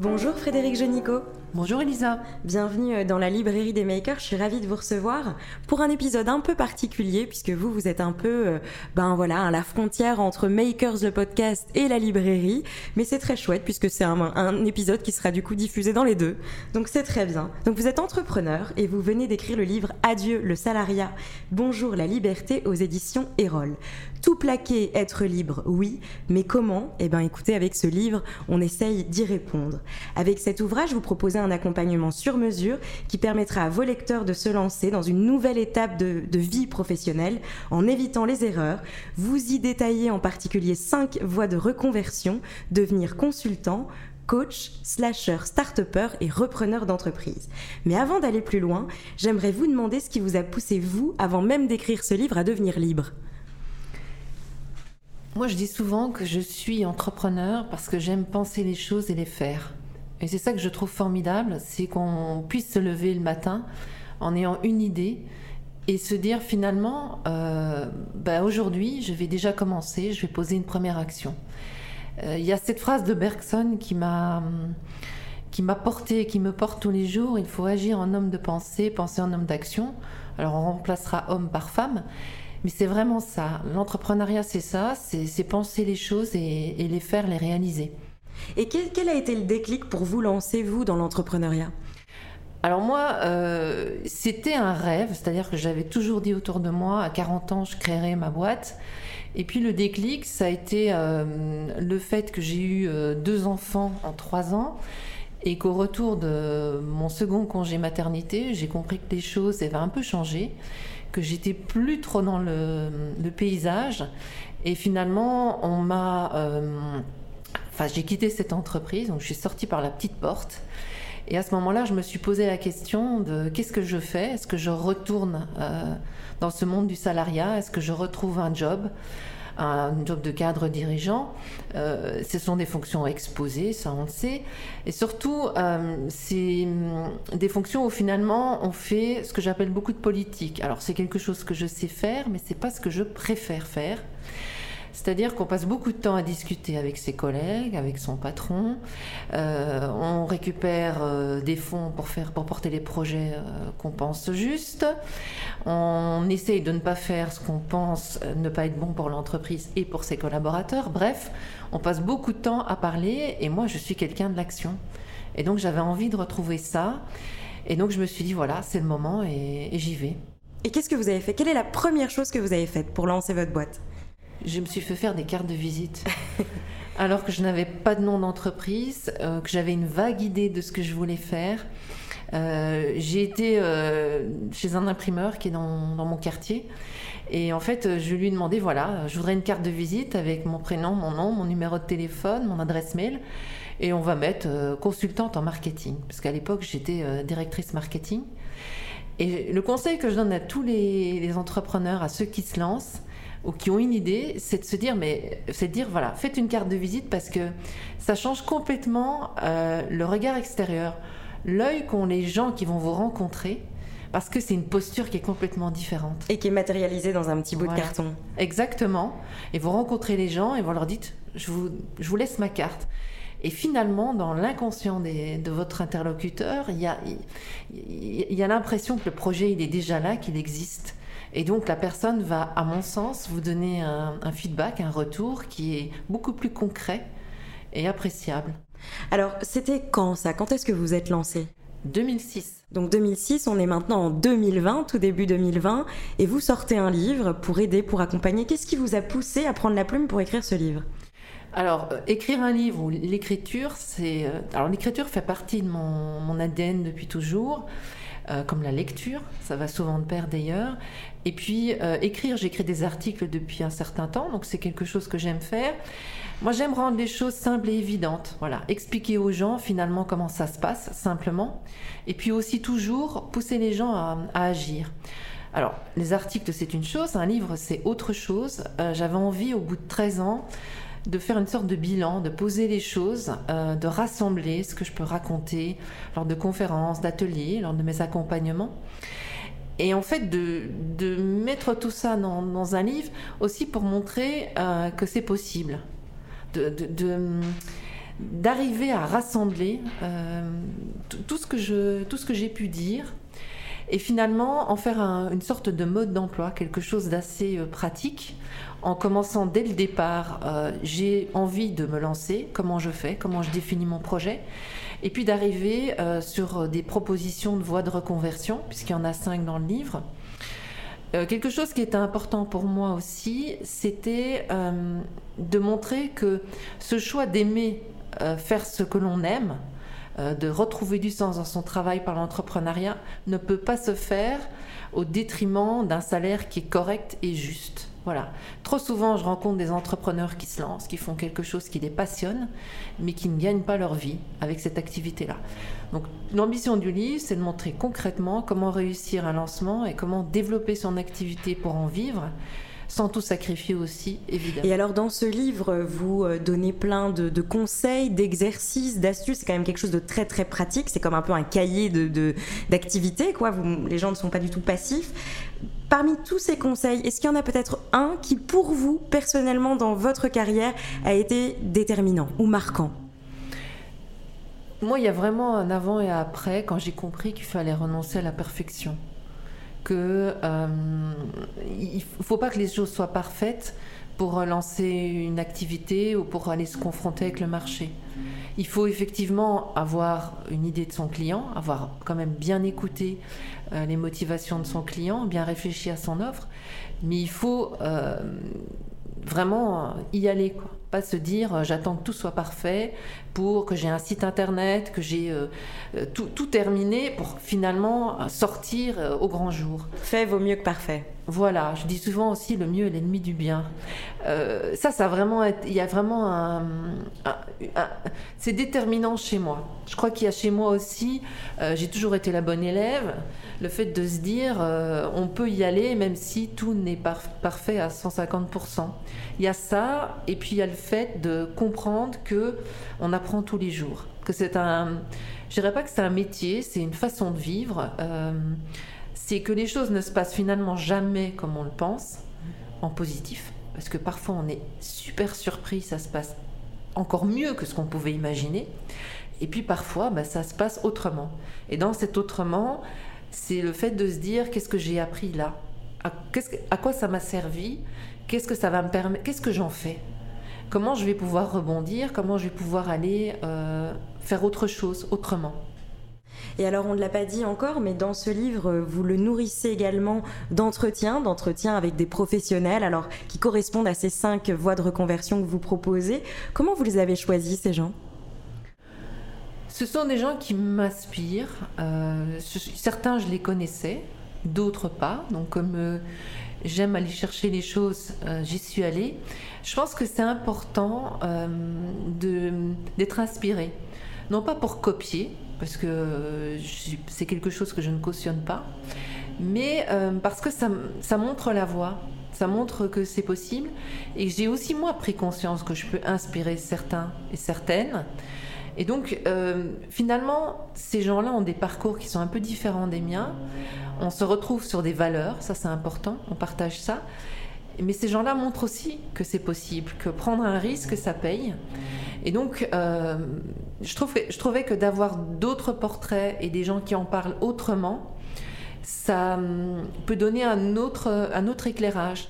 Bonjour Frédéric Jenico. Bonjour Elisa. Bienvenue euh, dans la librairie des makers. Je suis ravie de vous recevoir pour un épisode un peu particulier puisque vous, vous êtes un peu, euh, ben voilà, à la frontière entre Makers le podcast et la librairie. Mais c'est très chouette puisque c'est un, un, épisode qui sera du coup diffusé dans les deux. Donc c'est très bien. Donc vous êtes entrepreneur et vous venez d'écrire le livre Adieu le salariat, bonjour la liberté aux éditions Erol. Tout plaquer, être libre, oui, mais comment? Eh bien écoutez, avec ce livre, on essaye d'y répondre. Avec cet ouvrage, vous proposez un accompagnement sur mesure qui permettra à vos lecteurs de se lancer dans une nouvelle étape de, vie professionnelle en évitant les erreurs. Vous y détaillez en particulier cinq voies de reconversion, devenir consultant, coach, slasher, start et repreneur d'entreprise. Mais avant d'aller plus loin, j'aimerais vous demander ce qui vous a poussé, vous, avant même d'écrire ce livre, à devenir libre. Moi, je dis souvent que je suis entrepreneur parce que j'aime penser les choses et les faire. Et c'est ça que je trouve formidable, c'est qu'on puisse se lever le matin en ayant une idée et se dire finalement, euh, bah aujourd'hui, je vais déjà commencer, je vais poser une première action. Euh, il y a cette phrase de Bergson qui m'a qui m'a porté, qui me porte tous les jours. Il faut agir en homme de pensée, penser en homme d'action. Alors on remplacera homme par femme. Mais c'est vraiment ça. L'entrepreneuriat, c'est ça, c'est penser les choses et, et, les faire, les réaliser. Et quel, quel, a été le déclic pour vous lancer, vous, dans l'entrepreneuriat? Alors moi, euh, c'était un rêve, c'est-à-dire que j'avais toujours dit autour de moi, à 40 ans, je créerais ma boîte. Et puis le déclic, ça a été euh, le fait que j'ai eu euh, deux enfants en trois ans et qu'au retour de mon second congé maternité, j'ai compris que les choses avaient un peu changé que j'étais plus trop dans le, paysage. Et finalement, on m'a. Euh, j'ai quitté cette entreprise, donc je suis sortie par la petite porte. Et à ce moment-là, je me suis posé la question de qu'est-ce que je fais? Est-ce que je retourne euh, dans ce monde du salariat? Est-ce que je retrouve un job? Un job de cadre dirigeant. Euh, ce sont des fonctions exposées, ça on le sait. Et surtout, euh, c'est hum, des fonctions où finalement on fait ce que j'appelle beaucoup de politique. Alors c'est quelque chose que je sais faire, mais c'est pas ce que je préfère faire. C'est-à-dire qu'on passe beaucoup de temps à discuter avec ses collègues, avec son patron. Euh, on récupère euh, des fonds pour, faire, pour porter les projets euh, qu'on pense justes. On essaye de ne pas faire ce qu'on pense ne pas être bon pour l'entreprise et pour ses collaborateurs. Bref, on passe beaucoup de temps à parler et moi je suis quelqu'un de l'action. Et donc j'avais envie de retrouver ça. Et donc je me suis dit voilà, c'est le moment et, et j'y vais. Et qu'est-ce que vous avez fait? Quelle est la première chose que vous avez faite pour lancer votre boîte? Je me suis fait faire des cartes de visite. Alors que je n'avais pas de nom d'entreprise, euh, que j'avais une vague idée de ce que je voulais faire. Euh, j'ai été euh, chez un imprimeur qui est dans, dans, mon quartier. Et en fait, je lui ai demandé voilà, je voudrais une carte de visite avec mon prénom, mon nom, mon numéro de téléphone, mon adresse mail. Et on va mettre consultante en marketing. Parce qu'à l'époque, j'étais directrice marketing. Et le conseil que je donne à tous les, les entrepreneurs, à ceux qui se lancent, ou qui ont une idée, c'est de se dire, mais c'est de dire, voilà, faites une carte de visite parce que ça change complètement euh, le regard extérieur, l'œil qu'ont les gens qui vont vous rencontrer. Parce que c'est une posture qui est complètement différente. Et qui est matérialisée dans un petit bout voilà. de carton. Exactement. Et vous rencontrez les gens et vous leur dites, je vous, je vous laisse ma carte. Et finalement, dans l'inconscient de votre interlocuteur, il y a, il y a l'impression que le projet, il est déjà là, qu'il existe. Et donc la personne va, à mon sens, vous donner un, un feedback, un retour qui est beaucoup plus concret et appréciable. Alors, c'était quand ça? Quand est-ce que vous êtes lancé? 2006. Donc 2006, on est maintenant en 2020, tout début 2020, et vous sortez un livre pour aider, pour accompagner. Qu'est-ce qui vous a poussé à prendre la plume pour écrire ce livre? Alors, euh, écrire un livre ou l'écriture, c'est. Euh, alors, l'écriture fait partie de mon, mon, ADN depuis toujours. Comme la lecture, ça va souvent de pair d'ailleurs. Et puis écrire, j'écris des articles depuis un certain temps, donc c'est quelque chose que j'aime faire. Moi, j'aime rendre les choses simples et évidentes. Voilà, expliquer aux gens finalement comment ça se passe simplement, et puis aussi toujours pousser les gens à, agir. Alors, les articles, c'est une chose, un livre, c'est autre chose. Euh, j'avais envie, au bout de 13 ans, de faire une sorte de bilan, de poser les choses, euh, de rassembler ce que je peux raconter lors de conférences, d'ateliers, lors de mes accompagnements. Et en fait, de, mettre tout ça dans, un livre aussi pour montrer euh, que c'est possible de, d'arriver à rassembler euh, tout ce que j'ai pu dire et finalement en faire une sorte de mode d'emploi, quelque chose d'assez euh, pratique. En commençant dès le départ, euh, j'ai envie de me lancer, comment je fais, comment je définis mon projet, et puis d'arriver sur des propositions de voies de reconversion, puisqu'il y en a cinq dans le livre. Euh, quelque chose qui était important pour moi aussi, c'était euh, de montrer que ce choix d'aimer euh, faire ce que l'on aime, de retrouver du sens dans son travail par l'entrepreneuriat, ne peut pas se faire au détriment d'un salaire qui est correct et juste. Voilà. Trop souvent, je rencontre des entrepreneurs qui se lancent, qui font quelque chose qui les passionne, mais qui ne gagnent pas leur vie avec cette activité-là. Donc, l'ambition du livre, c'est de montrer concrètement comment réussir un lancement et comment développer son activité pour en vivre sans tout sacrifier aussi, évidemment. Et alors dans ce livre, vous euh, donnez plein de, conseils, d'exercices, d'astuces. C'est quand même quelque chose de très très pratique. C'est comme un peu un cahier de d'activités, quoi. Vous, les gens ne sont pas du tout passifs. Parmi tous ces conseils, est-ce qu'il y en a peut-être un qui, pour vous, personnellement, dans votre carrière, a été déterminant ou marquant? Moi, il y a vraiment un avant et un après quand j'ai compris qu'il fallait renoncer à la perfection. Que euh, faut pas que les choses soient parfaites pour lancer une activité ou pour aller se confronter avec le marché. Il faut effectivement avoir une idée de son client, avoir quand même bien écouté euh, les motivations de son client, bien réfléchi à son offre, mais il faut euh, vraiment y aller. Quoi. Pas se dire euh, j'attends que tout soit parfait pour que j'ai un site internet, que j'ai tout, tout, terminé pour finalement sortir au grand jour. Fait vaut mieux que parfait. Voilà, je dis souvent aussi le mieux est l'ennemi du bien. Euh, ça, ça vraiment, il y a vraiment un, c'est déterminant chez moi. Je crois qu'il y a chez moi aussi, euh, j'ai toujours été la bonne élève, le fait de se dire euh, on peut y aller même si tout n'est pas parfait à 150%. Il y a ça, et puis il y a le fait de comprendre que on apprend tous les jours, que c'est un, je dirais pas que c'est un métier, c'est une façon de vivre c'est que les choses ne se passent finalement jamais comme on le pense, en positif. Parce que parfois on est super surpris, ça se passe encore mieux que ce qu'on pouvait imaginer. Et puis parfois, bah, ça se passe autrement. Et dans cet autrement, c'est le fait de se dire qu'est-ce que j'ai appris là? À, à quoi ça m'a servi? Qu'est-ce que ça va me permettre? Qu'est-ce que j'en fais? Comment je vais pouvoir rebondir? Comment je vais pouvoir aller euh, faire autre chose autrement? Et alors, on ne l'a pas dit encore, mais dans ce livre, vous le nourrissez également d'entretiens, d'entretiens avec des professionnels, alors qui correspondent à ces cinq voies de reconversion que vous proposez. Comment vous les avez choisis, ces gens? Ce sont des gens qui m'inspirent. Euh, certains, je les connaissais, d'autres pas. Donc, comme euh, j'aime aller chercher les choses, euh, j'y suis allée. Je pense que c'est important d'être inspiré. Non pas pour copier, parce que c'est quelque chose que je ne cautionne pas, mais euh, parce que ça, ça, montre la voie, ça montre que c'est possible, et j'ai aussi moi pris conscience que je peux inspirer certains et certaines. Et donc, euh, finalement, ces gens-là ont des parcours qui sont un peu différents des miens. On se retrouve sur des valeurs, ça c'est important, on partage ça. Mais ces gens-là montrent aussi que c'est possible, que prendre un risque, ça paye. Et donc, euh, je, trouvais que d'avoir d'autres portraits et des gens qui en parlent autrement, ça hum, peut donner un autre, éclairage.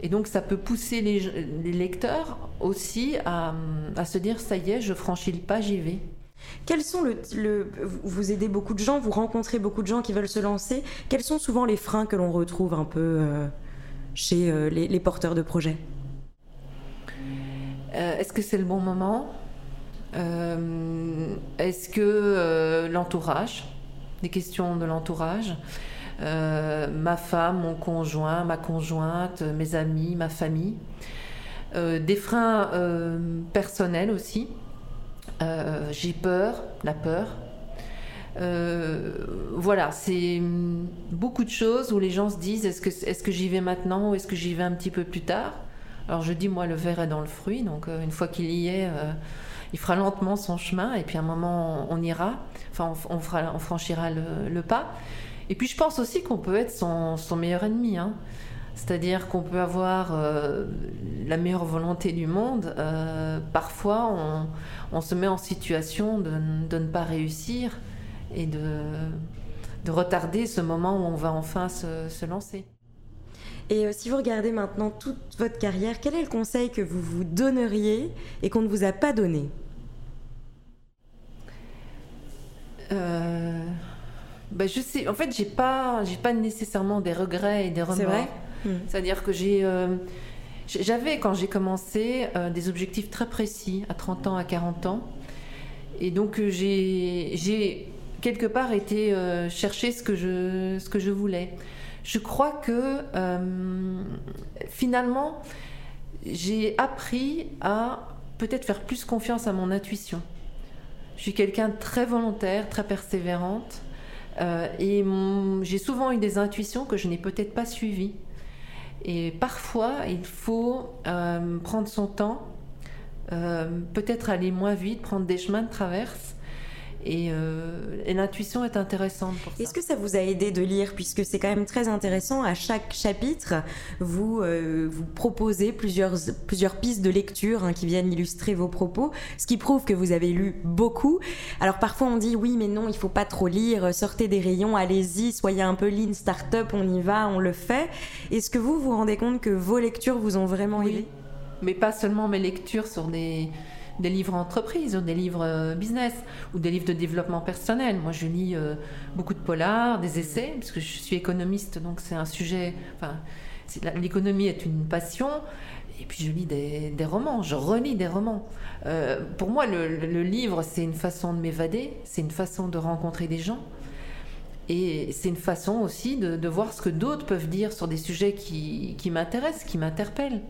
Et donc, ça peut pousser les, lecteurs aussi à, à, se dire ça y est, je franchis le pas, j'y vais. Quels sont le, vous aidez beaucoup de gens, vous rencontrez beaucoup de gens qui veulent se lancer. Quels sont souvent les freins que l'on retrouve un peu euh, chez euh, les, porteurs de projets? Euh, Est-ce que c'est le bon moment? Euh, Est-ce que l'entourage des questions de l'entourage. ma femme, mon conjoint, ma conjointe, mes amis, ma famille. des freins personnels aussi. J'ai peur, la peur. voilà, c'est beaucoup de choses où les gens se disent est-ce que, est -ce que j'y vais maintenant ou est-ce que j'y vais un petit peu plus tard? Alors je dis, moi, le verre est dans le fruit, donc euh, une fois qu'il y est, euh, il fera lentement son chemin, et puis à un moment, on, ira, enfin, on, fera, on franchira le, pas. Et puis je pense aussi qu'on peut être son, meilleur ennemi. Hein. C'est-à-dire qu'on peut avoir euh, la meilleure volonté du monde. parfois, on, se met en situation de, ne pas réussir et de, retarder ce moment où on va enfin se lancer. Et euh, si vous regardez maintenant toute votre carrière, quel est le conseil que vous vous donneriez et qu'on ne vous a pas donné? Euh, ben je sais. En fait, j'ai pas, j'ai pas nécessairement des regrets et des remords. C'est vrai? Hmm. C'est-à-dire que j'ai, euh, j'avais quand j'ai commencé des objectifs très précis à 30 ans, à 40 ans, et donc j'ai, j'ai quelque part été chercher ce que je, ce que je voulais je crois que euh, finalement, j'ai appris à peut-être faire plus confiance à mon intuition. Je suis quelqu'un très volontaire, très persévérante, euh, et j'ai souvent eu des intuitions que je n'ai peut-être pas suivies. Et parfois, il faut euh, prendre son temps, peut-être aller moins vite, prendre des chemins de traverse euh, et, l'intuition est intéressante pour ça. Est-ce que ça vous a aidé de lire, puisque c'est quand même très intéressant, à chaque chapitre, vous, euh, vous proposez plusieurs, plusieurs pistes de lecture hein, qui viennent illustrer vos propos, ce qui prouve que vous avez lu beaucoup. Alors parfois on dit oui mais non, il faut pas trop lire, sortez des rayons, allez-y, soyez un peu lean start-up, on y va, on le fait. Est-ce que vous vous rendez compte que vos lectures vous ont vraiment oui. aidé? Mais pas seulement mes lectures sur des des livres entreprises ou des livres euh, business ou des livres de développement personnel. Moi, je lis euh, beaucoup de polars, des essais, parce que je suis économiste, donc c'est un sujet. Enfin, l'économie est une passion. Et puis je lis des, romans, je relis des romans. Euh, pour moi, le, livre, c'est une façon de m'évader, c'est une façon de rencontrer des gens. Et c'est une façon aussi de, voir ce que d'autres peuvent dire sur des sujets qui m'intéressent, qui m'interpellent.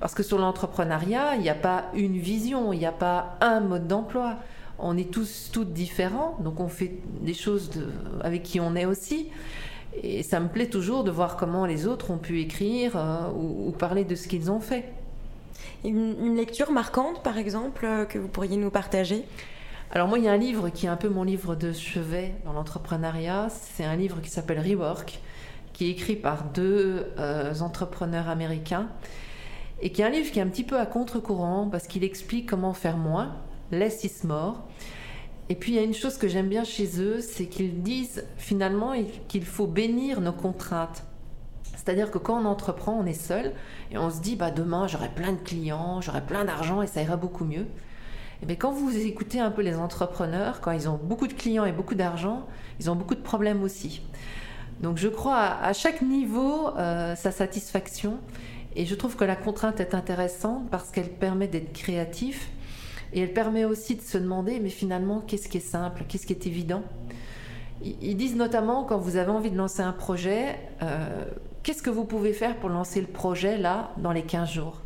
Parce que sur l'entrepreneuriat, il n'y a pas une vision, il n'y a pas un mode d'emploi. On est tous toutes différents, donc on fait des choses avec qui on est aussi. Et ça me plaît toujours de voir comment les autres ont pu écrire euh, ou, parler de ce qu'ils ont fait. Une, lecture marquante, par exemple, euh, que vous pourriez nous partager? Alors moi, il y a un livre qui est un peu mon livre de chevet dans l'entrepreneuriat. C'est un livre qui s'appelle Rework, qui est écrit par deux euh, entrepreneurs américains et qui est un livre qui est un petit peu à contre-courant parce qu'il explique comment faire moins, less is more. Et puis il y a une chose que j'aime bien chez eux, c'est qu'ils disent finalement qu'il faut bénir nos contraintes. C'est-à-dire que quand on entreprend, on est seul et on se dit bah demain j'aurai plein de clients, j'aurai plein d'argent et ça ira beaucoup mieux. Et bien quand vous écoutez un peu les entrepreneurs, quand ils ont beaucoup de clients et beaucoup d'argent, ils ont beaucoup de problèmes aussi. Donc je crois à, chaque niveau euh, sa satisfaction et je trouve que la contrainte est intéressante parce qu'elle permet d'être créatif et elle permet aussi de se demander, mais finalement, qu'est-ce qui est simple, qu'est-ce qui est évident? Ils disent notamment, quand vous avez envie de lancer un projet, euh, qu'est-ce que vous pouvez faire pour lancer le projet là, dans les 15 jours?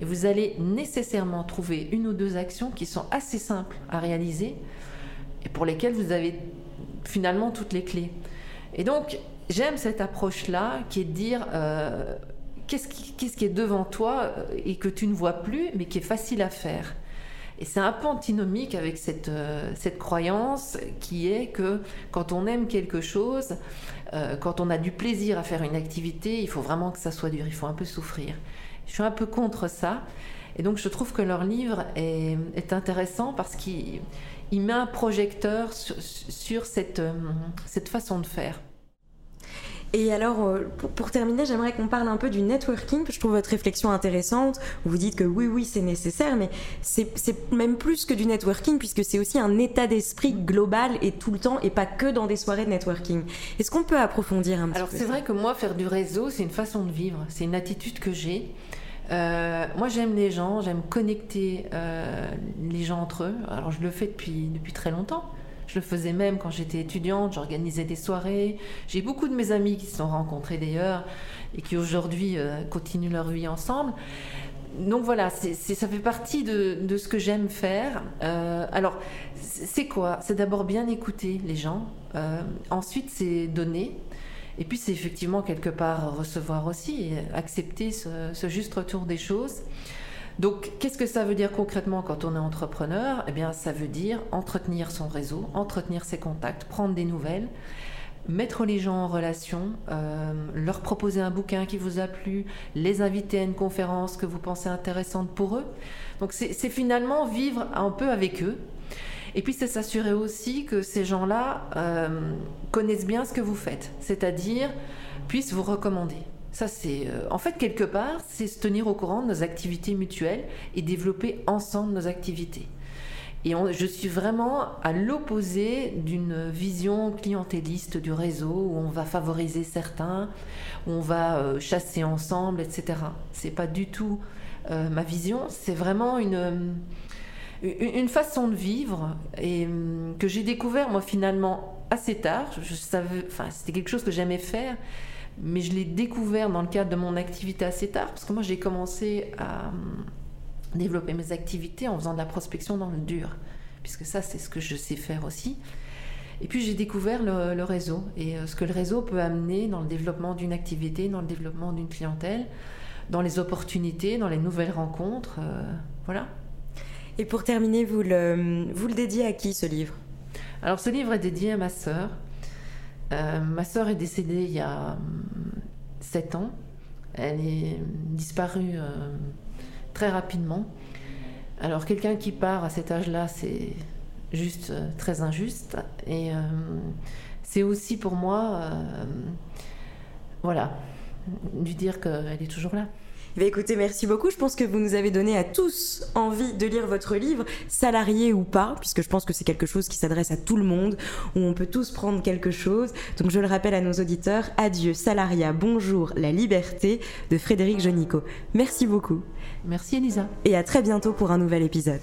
Et vous allez nécessairement trouver une ou deux actions qui sont assez simples à réaliser et pour lesquelles vous avez finalement toutes les clés. Et donc, j'aime cette approche-là qui est de dire, euh, qu'est-ce qui, est devant toi euh, et que tu ne vois plus, mais qui est facile à faire. Et c'est un peu antinomique avec cette, euh, cette croyance qui est que quand on aime quelque chose, euh, quand on a du plaisir à faire une activité, il faut vraiment que ça soit dur, il faut un peu souffrir. Je suis un peu contre ça. Et donc je trouve que leur livre est, intéressant parce qu'il met un projecteur sur, sur cette, cette façon de faire. Et alors, euh, pour, terminer, j'aimerais qu'on parle un peu du networking. Je trouve votre réflexion intéressante. Vous dites que oui, oui, c'est nécessaire, mais c'est même plus que du networking, puisque c'est aussi un état d'esprit global et tout le temps, et pas que dans des soirées de networking. Est-ce qu'on peut approfondir un petit alors, peu Alors, c'est vrai que moi, faire du réseau, c'est une façon de vivre. C'est une attitude que j'ai. Euh, moi, j'aime les gens, j'aime connecter euh, les gens entre eux. Alors, je le fais depuis, depuis très longtemps. Je le faisais même quand j'étais étudiante, j'organisais des soirées. J'ai beaucoup de mes amis qui se sont rencontrés d'ailleurs et qui aujourd'hui euh, continuent leur vie ensemble. Donc voilà, ça fait partie de, ce que j'aime faire. Euh, alors, c'est quoi? C'est d'abord bien écouter les gens. Euh, ensuite, c'est donner. Et puis, c'est effectivement quelque part recevoir aussi, et accepter ce juste retour des choses. Donc, qu'est-ce que ça veut dire concrètement quand on est entrepreneur? Eh bien, ça veut dire entretenir son réseau, entretenir ses contacts, prendre des nouvelles, mettre les gens en relation, euh, leur proposer un bouquin qui vous a plu, les inviter à une conférence que vous pensez intéressante pour eux. Donc, c'est finalement vivre un peu avec eux. Et puis, c'est s'assurer aussi que ces gens-là euh, connaissent bien ce que vous faites, c'est-à-dire puissent vous recommander. Ça, c'est. Euh, en fait, quelque part, c'est se tenir au courant de nos activités mutuelles et développer ensemble nos activités. Et je suis vraiment à l'opposé d'une vision clientéliste du réseau où on va favoriser certains, où on va euh, chasser ensemble, etc. C'est pas du tout euh, ma vision. C'est vraiment une, une façon de vivre et hum, que j'ai découvert moi finalement assez tard. Je savais, enfin, c'était quelque chose que j'aimais faire mais je l'ai découvert dans le cadre de mon activité assez tard, parce que moi j'ai commencé à hum, développer mes activités en faisant de la prospection dans le dur, puisque ça c'est ce que je sais faire aussi. Et puis j'ai découvert le, réseau et euh, ce que le réseau peut amener dans le développement d'une activité, dans le développement d'une clientèle, dans les opportunités, dans les nouvelles rencontres. Euh, voilà. Et pour terminer, vous le, vous le dédiez à qui ce livre? Alors ce livre est dédié à ma sœur, euh, ma sœur est décédée il y a 7 hum, ans. Elle est disparue euh, très rapidement. Alors quelqu'un qui part à cet âge-là, c'est juste euh, très injuste. Et c'est aussi pour moi, voilà, lui dire qu'elle est toujours là. Eh écoutez, merci beaucoup. Je pense que vous nous avez donné à tous envie de lire votre livre, salarié ou pas, puisque je pense que c'est quelque chose qui s'adresse à tout le monde, où on peut tous prendre quelque chose. Donc je le rappelle à nos auditeurs, Adieu salariat, bonjour la liberté de Frédéric Jonico. Merci beaucoup. Merci Elisa. Et à très bientôt pour un nouvel épisode.